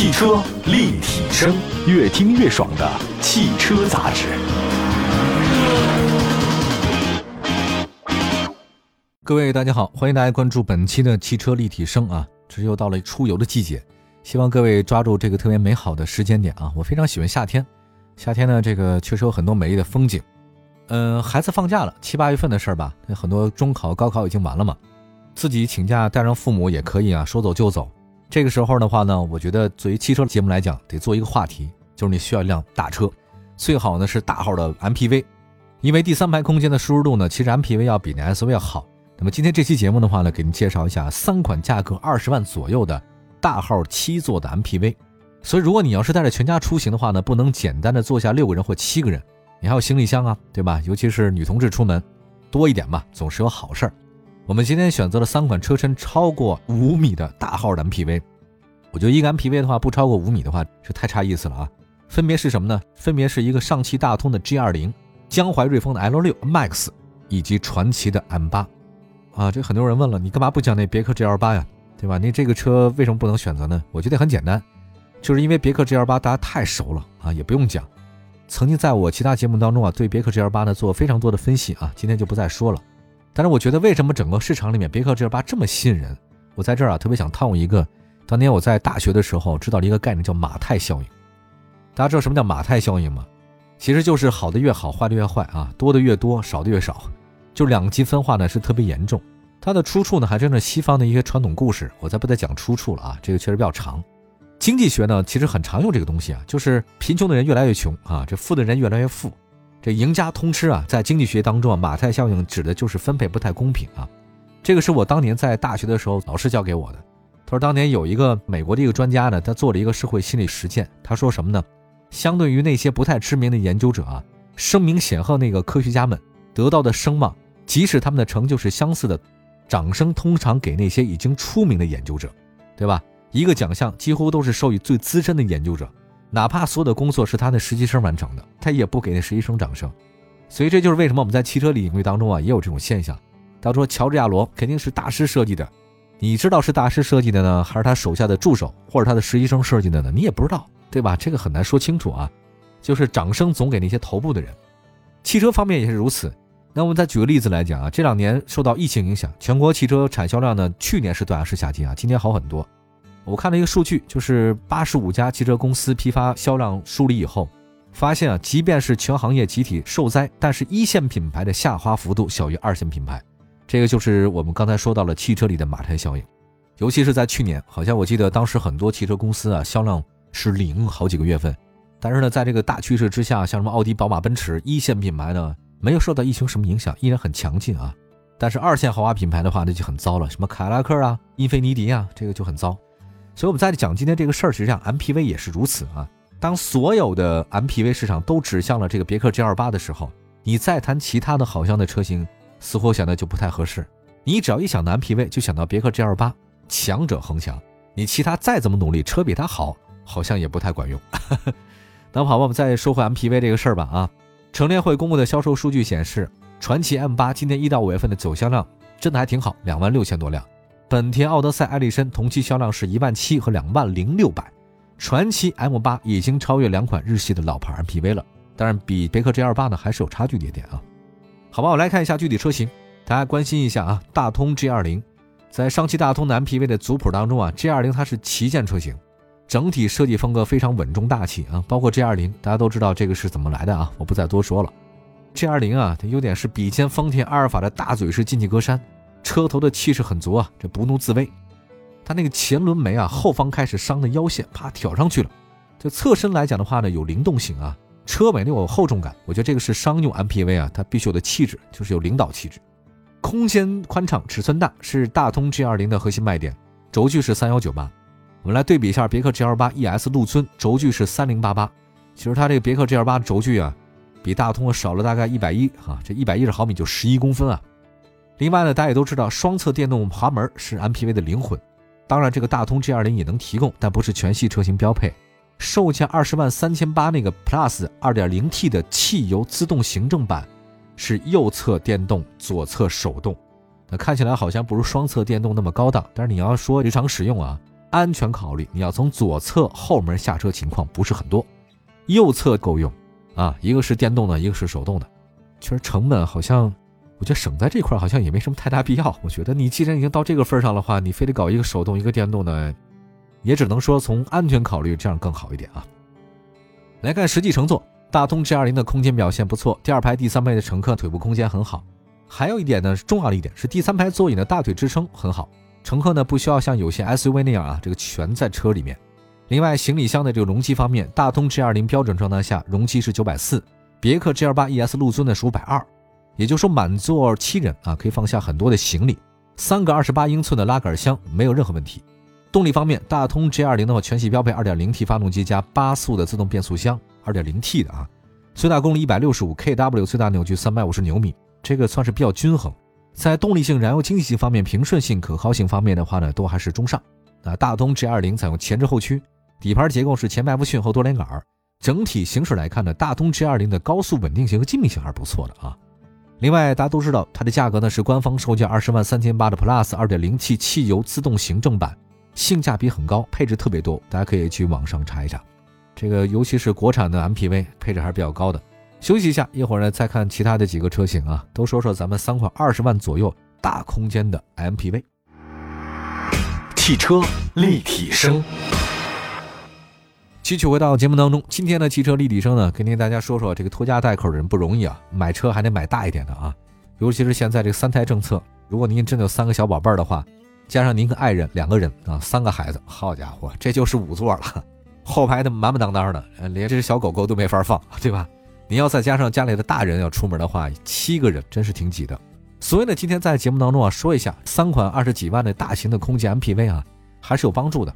汽车立体声，越听越爽的汽车杂志。各位大家好，欢迎大家关注本期的汽车立体声啊！这又到了出游的季节，希望各位抓住这个特别美好的时间点啊！我非常喜欢夏天，夏天呢，这个确实有很多美丽的风景。嗯，孩子放假了，七八月份的事儿吧，很多中考、高考已经完了嘛，自己请假带上父母也可以啊，说走就走。这个时候的话呢，我觉得作为汽车节目来讲，得做一个话题，就是你需要一辆大车，最好呢是大号的 MPV，因为第三排空间的舒适度呢，其实 MPV 要比那 SUV 要好。那么今天这期节目的话呢，给您介绍一下三款价格二十万左右的大号七座的 MPV。所以如果你要是带着全家出行的话呢，不能简单的坐下六个人或七个人。你还有行李箱啊，对吧？尤其是女同志出门，多一点嘛，总是有好事儿。我们今天选择了三款车身超过五米的大号的 MPV。我觉得一个 MPV 的话，不超过五米的话，是太差意思了啊。分别是什么呢？分别是一个上汽大通的 G20、江淮瑞风的 L6 Max 以及传祺的 M8。啊，这很多人问了，你干嘛不讲那别克 GL8 呀？对吧？那这个车为什么不能选择呢？我觉得很简单，就是因为别克 GL8 大家太熟了啊，也不用讲。曾经在我其他节目当中啊，对别克 GL8 呢做非常多的分析啊，今天就不再说了。但是我觉得为什么整个市场里面别克 GL8 这么吸引人？我在这儿啊特别想套用一个，当年我在大学的时候知道了一个概念叫马太效应。大家知道什么叫马太效应吗？其实就是好的越好，坏的越坏啊，多的越多，少的越少，就两极分化呢是特别严重。它的出处呢还真是西方的一些传统故事，我再不再讲出处了啊，这个确实比较长。经济学呢，其实很常用这个东西啊，就是贫穷的人越来越穷啊，这富的人越来越富，这赢家通吃啊。在经济学当中啊，马太效应指的就是分配不太公平啊。这个是我当年在大学的时候老师教给我的。他说当年有一个美国的一个专家呢，他做了一个社会心理实践。他说什么呢？相对于那些不太知名的研究者啊，声名显赫那个科学家们得到的声望，即使他们的成就是相似的，掌声通常给那些已经出名的研究者，对吧？一个奖项几乎都是授予最资深的研究者，哪怕所有的工作是他的实习生完成的，他也不给那实习生掌声。所以这就是为什么我们在汽车领域当中啊，也有这种现象。他说乔治亚罗肯定是大师设计的，你知道是大师设计的呢，还是他手下的助手或者他的实习生设计的呢？你也不知道，对吧？这个很难说清楚啊。就是掌声总给那些头部的人。汽车方面也是如此。那我们再举个例子来讲啊，这两年受到疫情影响，全国汽车产销量呢，去年是断崖式下跌啊，今年好很多。我看了一个数据，就是八十五家汽车公司批发销量梳理以后，发现啊，即便是全行业集体受灾，但是一线品牌的下滑幅度小于二线品牌。这个就是我们刚才说到了汽车里的马太效应，尤其是在去年，好像我记得当时很多汽车公司啊销量是零好几个月份，但是呢，在这个大趋势之下，像什么奥迪、宝马、奔驰一线品牌呢，没有受到疫情什么影响，依然很强劲啊。但是二线豪华品牌的话，那就很糟了，什么凯迪拉克啊、英菲尼迪啊，这个就很糟。所以，我们在讲今天这个事儿，实际上 MPV 也是如此啊。当所有的 MPV 市场都指向了这个别克 GL8 的时候，你再谈其他的好像的车型，似乎显得就不太合适。你只要一想到 MPV，就想到别克 GL8，强者恒强。你其他再怎么努力，车比它好，好像也不太管用。那好吧，我们再说回 MPV 这个事儿吧啊。乘联会公布的销售数据显示，传祺 M8 今年一到五月份的走销量真的还挺好，两万六千多辆。本田奥德赛、艾力绅同期销量是一万七和两万零六百，传祺 M8 已经超越两款日系的老牌 MPV 了，当然比别克 GL8 呢还是有差距一点啊。好吧，我来看一下具体车型，大家关心一下啊。大通 G20，在上汽大通的 MPV 的族谱当中啊，G20 它是旗舰车型，整体设计风格非常稳重大气啊。包括 G20，大家都知道这个是怎么来的啊，我不再多说了。G20 啊，它优点是比肩丰田阿尔法的大嘴式进气格栅。车头的气势很足啊，这不怒自威。它那个前轮眉啊，后方开始伤的腰线，啪挑上去了。就侧身来讲的话呢，有灵动性啊，车尾呢有厚重感。我觉得这个是商用 MPV 啊，它必须有的气质，就是有领导气质。空间宽敞，尺寸大，是大通 G20 的核心卖点。轴距是三幺九八。我们来对比一下别克 GL8 ES 陆尊，轴距是三零八八。其实它这个别克 GL8 轴距啊，比大通少了大概一百一啊，这一百一十毫米就十一公分啊。另外呢，大家也都知道，双侧电动滑门是 MPV 的灵魂。当然，这个大通 G20 也能提供，但不是全系车型标配。售价二十万三千八那个 Plus 2.0T 的汽油自动行政版，是右侧电动，左侧手动。那看起来好像不如双侧电动那么高档，但是你要说日常使用啊，安全考虑，你要从左侧后门下车，情况不是很多，右侧够用啊。一个是电动的，一个是手动的，其实成本好像，我觉得省在这块好像也没什么太大必要。我觉得你既然已经到这个份上的话，你非得搞一个手动一个电动的，也只能说从安全考虑这样更好一点啊。来看实际乘坐，大通 G20 的空间表现不错，第二排、第三排的乘客腿部空间很好。还有一点呢，是重要的一点是第三排座椅的大腿支撑很好，乘客呢不需要像有些 SUV 那样啊，这个全在车里面。另外，行李箱的这个容积方面，大通 G20 标准状态下容积是九百四，别克 GL8 ES 陆尊呢是五百二，也就是说满座七人啊，可以放下很多的行李。三个二十八英寸的拉杆箱没有任何问题。动力方面，大通 G20 的话全系标配 2.0T 发动机加八速的自动变速箱，2.0T 的啊，最大功率一百六十五 kW，最大扭矩三百五十牛米。这个算是比较均衡，在动力性、燃油经济性方面、平顺性、可靠性方面的话呢，都还是中上。啊，大通 G20 采用前置后驱，底盘结构是前麦弗逊后多连杆。整体行驶来看呢，大通 G20 的高速稳定性和静谧性还是不错的啊。另外，大家都知道它的价格呢是官方售价二十万三千八的 Plus 2.0T 汽油自动行政版，性价比很高，配置特别多，大家可以去网上查一查。这个尤其是国产的 MPV 配置还是比较高的。休息一下，一会儿呢再看其他的几个车型啊，都说说咱们三款二十万左右大空间的 MPV。汽车立体声，继续回到节目当中，今天的汽车立体声呢，跟您大家说说这个拖家带口的人不容易啊，买车还得买大一点的啊，尤其是现在这个三胎政策，如果您真的有三个小宝贝儿的话，加上您和爱人两个人啊，三个孩子，好家伙，这就是五座了，后排的满满当当的，连这只小狗狗都没法放，对吧？你要再加上家里的大人要出门的话，七个人真是挺挤的。所以呢，今天在节目当中啊，说一下三款二十几万的大型的空气 MPV 啊，还是有帮助的。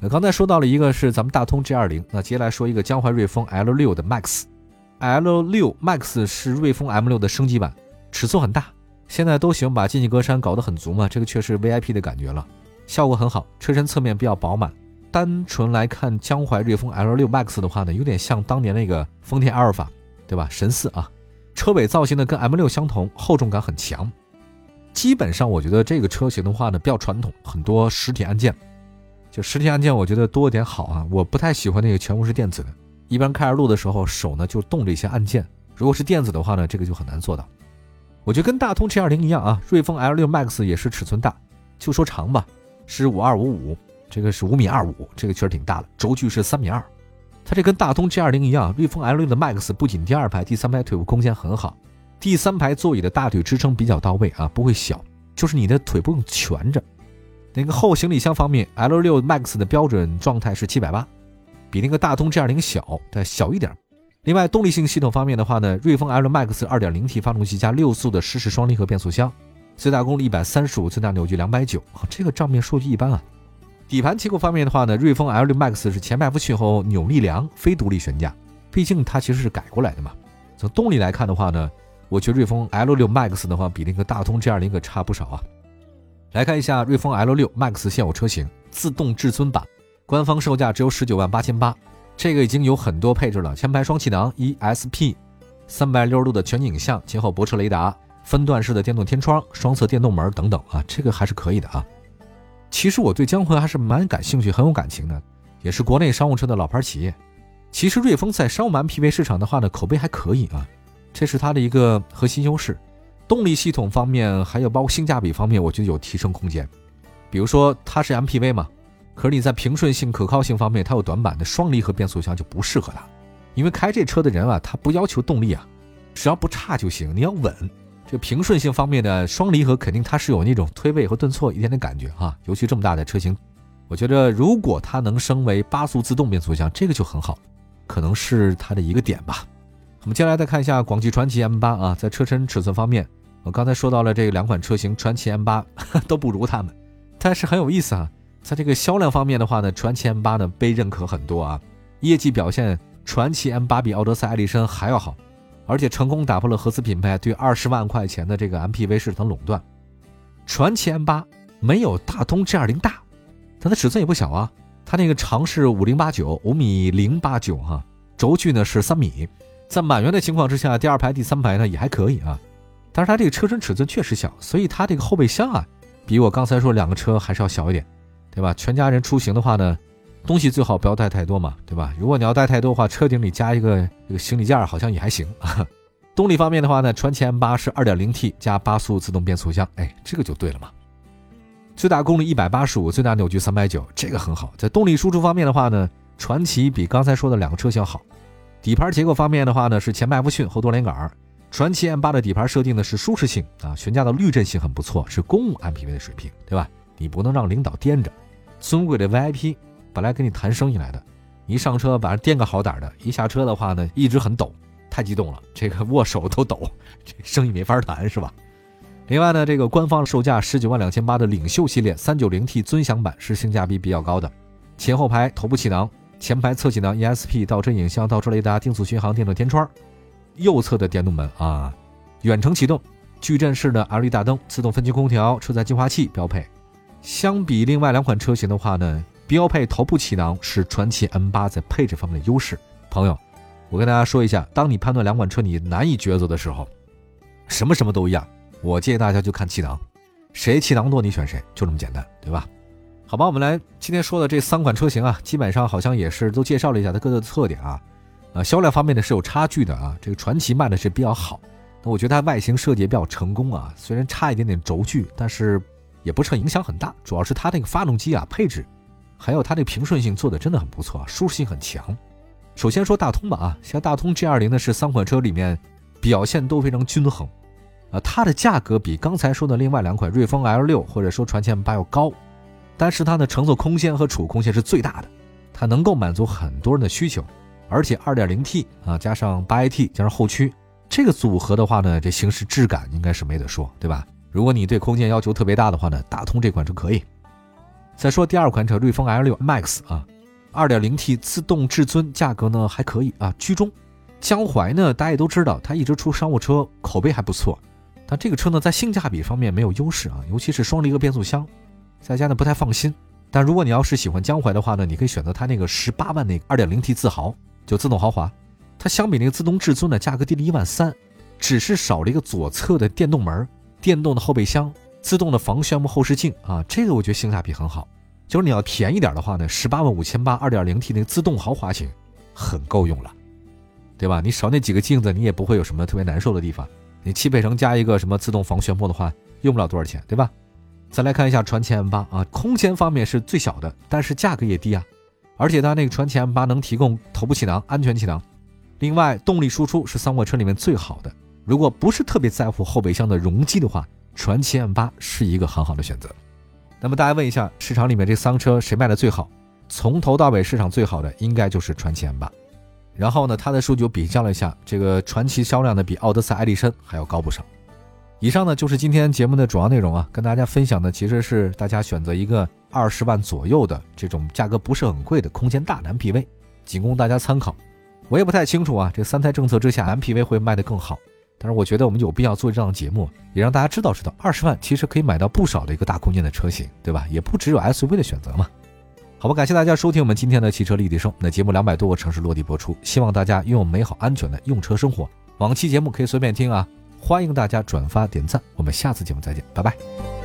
那刚才说到了一个是咱们大通 G20，那接下来说一个江淮瑞风 L6 的 Max，L6 Max 是瑞风 M6 的升级版，尺寸很大。现在都喜欢把进气格栅搞得很足嘛，这个确实 VIP 的感觉了，效果很好。车身侧面比较饱满。单纯来看江淮瑞风 L6 Max 的话呢，有点像当年那个丰田阿尔法。对吧？神似啊，车尾造型呢跟 M6 相同，厚重感很强。基本上我觉得这个车型的话呢比较传统，很多实体按键，实体按键我觉得多一点好啊。我不太喜欢那个全部是电子的，一般开着路的时候手呢就动着一些按键。如果是电子的话呢，这个就很难做到。我觉得跟大通 G20 一样啊，瑞风 L6 Max 也是尺寸大，就说长吧，是五二五五，这个是五米二五，这个确实挺大的，轴距是三米二。它这跟大通 G20 一样，瑞风 L6 的 Max 不仅第二排、第三排腿部空间很好，第三排座椅的大腿支撑比较到位啊，不会小，就是你的腿不用蜷着。那个后行李箱方面，L6 Max 的标准状态是七百八，比那个大通 G20 小，再小一点。另外，动力性系统方面的话呢，瑞风 L Max 2.0T 发动机加六速的湿式双离合变速箱，最大功率一百三十五，最大扭矩两百九，这个账面数据一般啊。底盘结构方面的话呢，瑞风 L6 Max 是前麦弗逊后扭力梁非独立悬架，毕竟它其实是改过来的嘛。从动力来看的话呢，我觉得瑞风 L6 Max 的话比那个大通 G20 可差不少啊。来看一下瑞风 L6 Max 现有车型，自动至尊版，官方售价只有十九万八千八，这个已经有很多配置了，前排双气囊，ESP，三百六十度的全景影像，前后泊车雷达，分段式的电动天窗，双侧电动门等等啊，这个还是可以的啊。其实我对江淮还是蛮感兴趣、很有感情的，也是国内商务车的老牌企业。其实瑞风在商务 MPV 市场的话呢，口碑还可以啊，这是它的一个核心优势。动力系统方面，还有包括性价比方面，我觉得有提升空间。比如说它是 MPV 嘛，可是你在平顺性、可靠性方面，它有短板的双离合变速箱就不适合它，因为开这车的人啊，他不要求动力啊，只要不差就行，你要稳。这平顺性方面的双离合肯定它是有那种推背和顿挫一点点感觉哈，尤其这么大的车型，我觉得如果它能升为八速自动变速箱，这个就很好，可能是它的一个点吧。我们接下来再看一下广汽传祺 M8 啊，在车身尺寸方面，我刚才说到了这两款车型，传祺 M8 都不如他们，但是很有意思啊，在这个销量方面的话呢，传祺 M8 呢被认可很多啊，业绩表现传祺 M8 比奥德赛、艾力绅还要好。而且成功打破了合资品牌对二十万块钱的这个 MPV 市场垄断。传祺 M8 没有大通 G20 大，它的尺寸也不小啊，它那个长是五零八九五米零八九哈，轴距呢是三米，在满员的情况之下，第二排、第三排呢也还可以啊。但是它这个车身尺寸确实小，所以它这个后备箱啊，比我刚才说两个车还是要小一点。对吧？全家人出行的话呢，东西最好不要带太多嘛，对吧？如果你要带太多的话，车顶里加一个这个行李架好像也还行。动力方面的话呢，传祺 M8 是 2.0T 加八速自动变速箱，哎，这个就对了嘛。最大功率185，最大扭矩390，这个很好。在动力输出方面的话呢，传祺比刚才说的两个车型好。底盘结构方面的话呢，是前麦弗逊后多连杆。传祺 M8 的底盘设定的是舒适性啊，悬架的滤震性很不错，是公务 MPV 的水平，对吧？你不能让领导颠着。尊贵的 VIP 本来跟你谈生意来的，一上车把人颠个好点的，一下车的话呢，一直很抖，太激动了，这个握手都抖，这生意没法谈是吧？另外呢，这个官方售价十九万两千八的领袖系列三九零 T 尊享版是性价比比较高的，前后排头部气囊、前排侧气囊、ESP 倒车影像、倒车雷达、定速巡航、电动天窗。右侧的电动门啊，远程启动，矩阵式的 LED 大灯，自动分区空调，车载净化器标配。相比另外两款车型的话呢，标配头部气囊是传祺 M8 在配置方面的优势。朋友，我跟大家说一下，当你判断两款车你难以抉择的时候，什么什么都一样，我建议大家就看气囊，谁气囊多你选谁，就这么简单，对吧？好吧，我们来今天说的这三款车型啊，基本上好像也是都介绍了一下它各自的特点啊。啊，销量方面呢是有差距的啊。这个传奇卖的是比较好，那我觉得它外形设计也比较成功啊。虽然差一点点轴距，但是也不是影响很大。主要是它那个发动机啊配置，还有它这平顺性做的真的很不错，舒适性很强。首先说大通吧啊，像大通 G20 呢是三款车里面表现都非常均衡啊。它的价格比刚才说的另外两款瑞风 L6 或者说传祺 M8 要高，但是它的乘坐空间和储物空间是最大的，它能够满足很多人的需求。而且 2.0T 啊，加上 8AT 加上后驱，这个组合的话呢，这行驶质感应该是没得说，对吧？如果你对空间要求特别大的话呢，大通这款车可以。再说第二款车，瑞风 L6 Max 啊，2.0T 自动至尊，价格呢还可以啊，居中。江淮呢，大家也都知道，它一直出商务车，口碑还不错。但这个车呢，在性价比方面没有优势啊，尤其是双离合变速箱，在家呢不太放心。但如果你要是喜欢江淮的话呢，你可以选择它那个十八万那个 2.0T 自豪。就自动豪华，它相比那个自动至尊的价格低了一万三，只是少了一个左侧的电动门、电动的后备箱、自动的防眩目后视镜啊，这个我觉得性价比很好。就是你要便宜点的话呢，十八万五千八二点零 T 那个自动豪华型很够用了，对吧？你少那几个镜子，你也不会有什么特别难受的地方。你汽配城加一个什么自动防眩目的话，用不了多少钱，对吧？再来看一下传祺 M8 啊，空间方面是最小的，但是价格也低啊。而且它那个传奇 M8 能提供头部气囊、安全气囊，另外动力输出是三款车里面最好的。如果不是特别在乎后备箱的容积的话，传奇 M8 是一个很好的选择。那么大家问一下，市场里面这三车谁卖的最好？从头到尾市场最好的应该就是传奇 M8。然后呢，它的数据我比较了一下，这个传奇销量呢比奥德赛、艾力绅还要高不少。以上呢就是今天节目的主要内容啊，跟大家分享的其实是大家选择一个二十万左右的这种价格不是很贵的空间大的 MPV，仅供大家参考。我也不太清楚啊，这三胎政策之下 MPV 会卖得更好，但是我觉得我们有必要做这档节目，也让大家知道知道，二十万其实可以买到不少的一个大空间的车型，对吧？也不只有 SUV 的选择嘛。好吧，感谢大家收听我们今天的汽车立体声，那节目两百多个城市落地播出，希望大家拥有美好安全的用车生活。往期节目可以随便听啊。欢迎大家转发点赞，我们下次节目再见，拜拜。